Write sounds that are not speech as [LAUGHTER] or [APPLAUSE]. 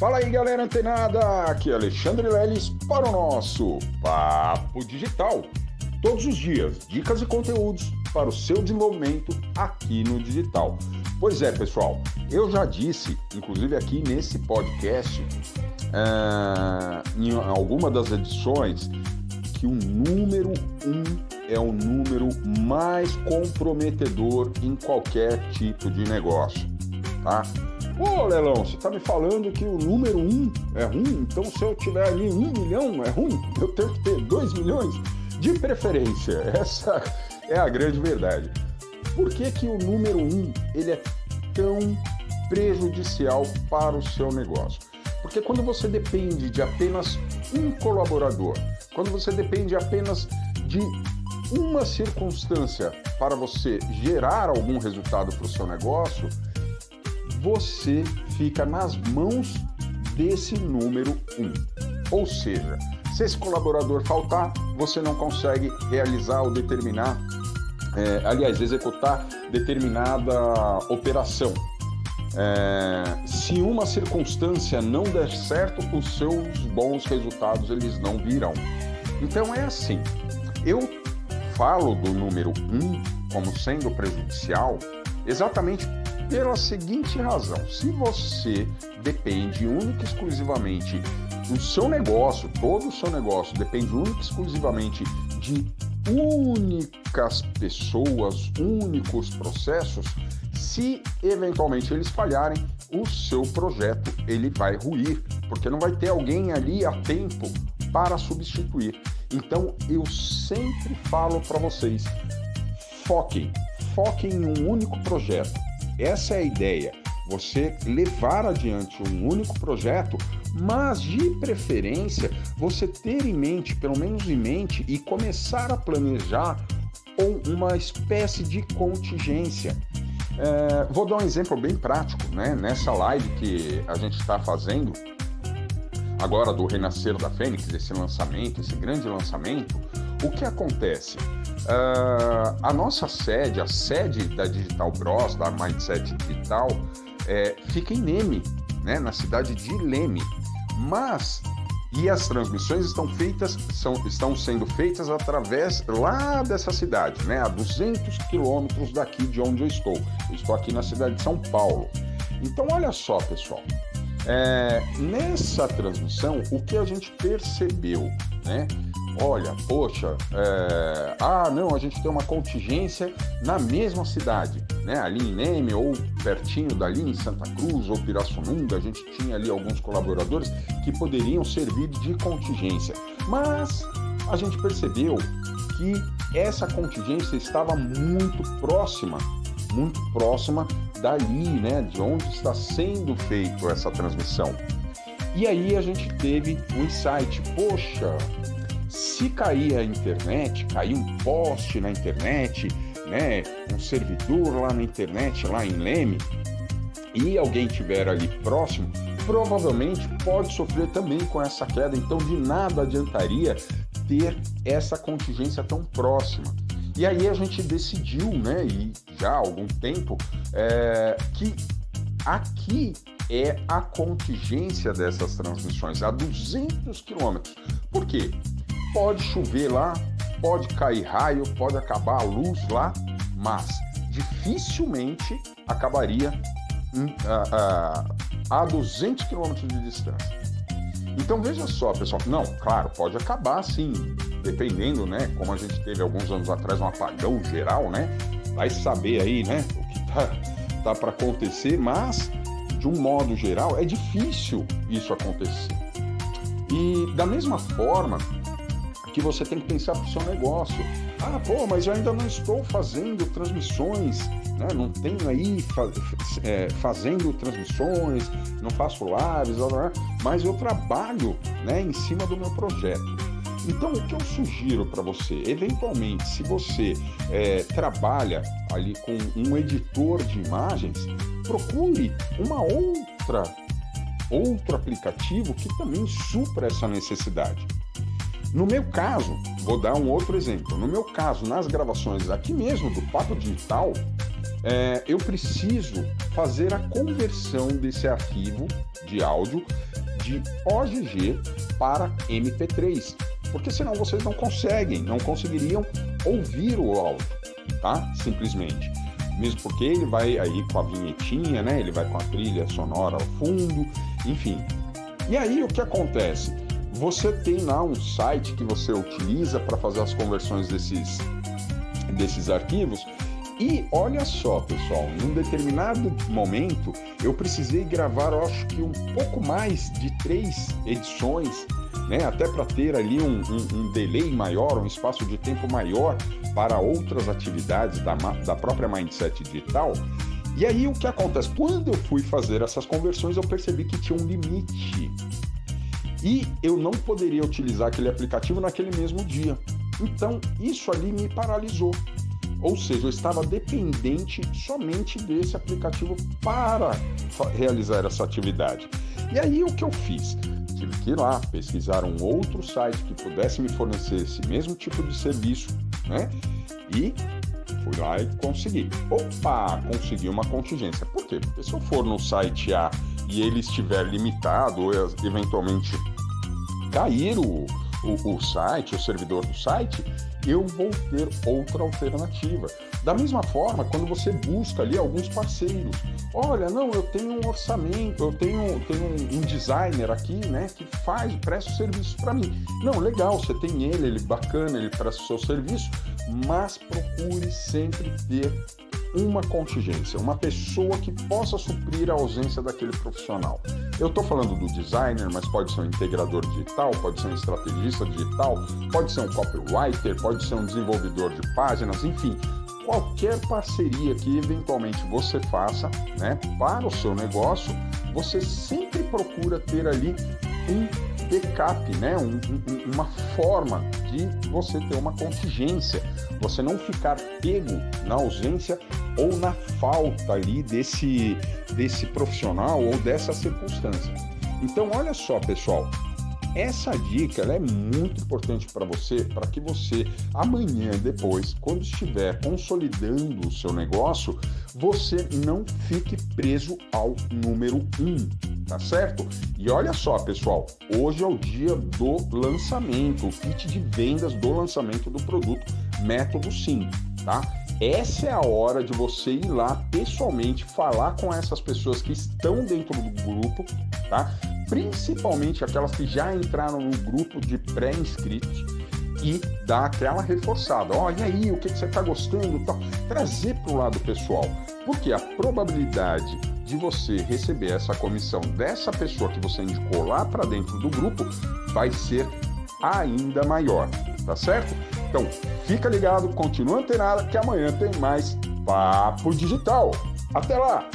Fala aí, galera antenada! Aqui é Alexandre Leles para o nosso Papo Digital. Todos os dias, dicas e conteúdos para o seu desenvolvimento aqui no digital. Pois é, pessoal, eu já disse, inclusive aqui nesse podcast, uh, em alguma das edições, que o número um é o número mais comprometedor em qualquer tipo de negócio, tá? Ô, Lelão, você tá me falando que o número um é ruim? Então se eu tiver ali um milhão é ruim? Eu tenho que ter dois milhões? De preferência, [LAUGHS] essa é a grande verdade. Por que, que o número um ele é tão prejudicial para o seu negócio? Porque quando você depende de apenas um colaborador, quando você depende apenas de uma circunstância para você gerar algum resultado para o seu negócio, você fica nas mãos desse número 1. Um. Ou seja, se esse colaborador faltar, você não consegue realizar ou determinar, é, aliás, executar determinada operação. É, se uma circunstância não der certo, os seus bons resultados eles não virão. Então é assim. Eu falo do número 1 um como sendo prejudicial exatamente pela seguinte razão: se você depende única e exclusivamente do seu negócio, todo o seu negócio depende única e exclusivamente de únicas pessoas, únicos processos, se eventualmente eles falharem, o seu projeto ele vai ruir, porque não vai ter alguém ali a tempo para substituir. Então eu sempre falo para vocês, foquem, foquem em um único projeto essa é a ideia. Você levar adiante um único projeto, mas de preferência você ter em mente, pelo menos em mente, e começar a planejar uma espécie de contingência. É, vou dar um exemplo bem prático, né? Nessa live que a gente está fazendo agora do Renascer da Fênix, esse lançamento, esse grande lançamento, o que acontece? Uh, a nossa sede, a sede da Digital Bros, da Mindset Digital, é, fica em Leme, né, na cidade de Leme. Mas e as transmissões estão feitas, são, estão sendo feitas através lá dessa cidade, né, a 200 quilômetros daqui de onde eu estou. Eu estou aqui na cidade de São Paulo. Então, olha só, pessoal. É, nessa transmissão, o que a gente percebeu, né? Olha, poxa, é... ah, não, a gente tem uma contingência na mesma cidade, né? Ali em Neme ou pertinho dali em Santa Cruz ou Pirassununga, a gente tinha ali alguns colaboradores que poderiam servir de contingência. Mas a gente percebeu que essa contingência estava muito próxima, muito próxima dali, né, de onde está sendo feito essa transmissão. E aí a gente teve um insight, poxa, se cair a internet, cair um poste na internet, né, um servidor lá na internet, lá em Leme, e alguém tiver ali próximo, provavelmente pode sofrer também com essa queda. Então, de nada adiantaria ter essa contingência tão próxima. E aí a gente decidiu, né, e já há algum tempo, é, que aqui é a contingência dessas transmissões, a 200 quilômetros. Por quê? Pode chover lá, pode cair raio, pode acabar a luz lá, mas dificilmente acabaria a, a, a 200 quilômetros de distância. Então veja só, pessoal. Não, claro, pode acabar sim, dependendo, né? Como a gente teve alguns anos atrás um apagão geral, né? Vai saber aí, né? O que tá, tá para acontecer, mas de um modo geral é difícil isso acontecer. E da mesma forma, que você tem que pensar para o seu negócio. Ah, pô, mas eu ainda não estou fazendo transmissões, né? não tenho aí fa é, fazendo transmissões, não faço lives, blá, blá, mas eu trabalho né, em cima do meu projeto. Então, o que eu sugiro para você? Eventualmente, se você é, trabalha ali com um editor de imagens, procure uma outra outro aplicativo que também supra essa necessidade. No meu caso, vou dar um outro exemplo. No meu caso, nas gravações aqui mesmo do Papo Digital, é, eu preciso fazer a conversão desse arquivo de áudio de OGG para MP3, porque senão vocês não conseguem, não conseguiriam ouvir o áudio, tá? Simplesmente. Mesmo porque ele vai aí com a vinhetinha, né? Ele vai com a trilha sonora ao fundo, enfim. E aí o que acontece? Você tem lá um site que você utiliza para fazer as conversões desses, desses arquivos. E olha só, pessoal, em um determinado momento eu precisei gravar, eu acho que um pouco mais de três edições, né? Até para ter ali um, um, um, delay maior, um espaço de tempo maior para outras atividades da, da própria Mindset Digital. E aí o que acontece? Quando eu fui fazer essas conversões, eu percebi que tinha um limite e eu não poderia utilizar aquele aplicativo naquele mesmo dia. Então, isso ali me paralisou. Ou seja, eu estava dependente somente desse aplicativo para realizar essa atividade. E aí o que eu fiz? Tive que ir lá pesquisar um outro site que pudesse me fornecer esse mesmo tipo de serviço, né? E fui lá e consegui. Opa, consegui uma contingência. Por quê? Porque se eu for no site A e ele estiver limitado ou eventualmente cair o, o, o site, o servidor do site, eu vou ter outra alternativa. Da mesma forma, quando você busca ali alguns parceiros, olha, não, eu tenho um orçamento, eu tenho, tenho um designer aqui, né, que faz, presta o serviço para mim. Não, legal, você tem ele, ele bacana, ele presta o seu serviço, mas procure sempre ter uma contingência, uma pessoa que possa suprir a ausência daquele profissional. Eu estou falando do designer, mas pode ser um integrador digital, pode ser um estrategista digital, pode ser um copywriter, pode ser um desenvolvedor de páginas, enfim, qualquer parceria que eventualmente você faça né, para o seu negócio, você sempre procura ter ali um backup, né? Um, um, uma forma de você ter uma contingência, você não ficar pego na ausência ou na falta ali desse, desse profissional ou dessa circunstância. Então, olha só, pessoal, essa dica é muito importante para você, para que você amanhã, depois, quando estiver consolidando o seu negócio, você não fique preso ao número 1, um, tá certo? E olha só, pessoal, hoje é o dia do lançamento, o kit de vendas do lançamento do produto Método Sim, tá? Essa é a hora de você ir lá pessoalmente falar com essas pessoas que estão dentro do grupo, tá? Principalmente aquelas que já entraram no grupo de pré-inscritos e dar aquela reforçada. E aí, o que, que você está gostando? Tal. Trazer para o lado pessoal. Porque a probabilidade de você receber essa comissão dessa pessoa que você indicou lá para dentro do grupo vai ser ainda maior, tá certo? Então, fica ligado, continua antenado que amanhã tem mais Papo Digital. Até lá!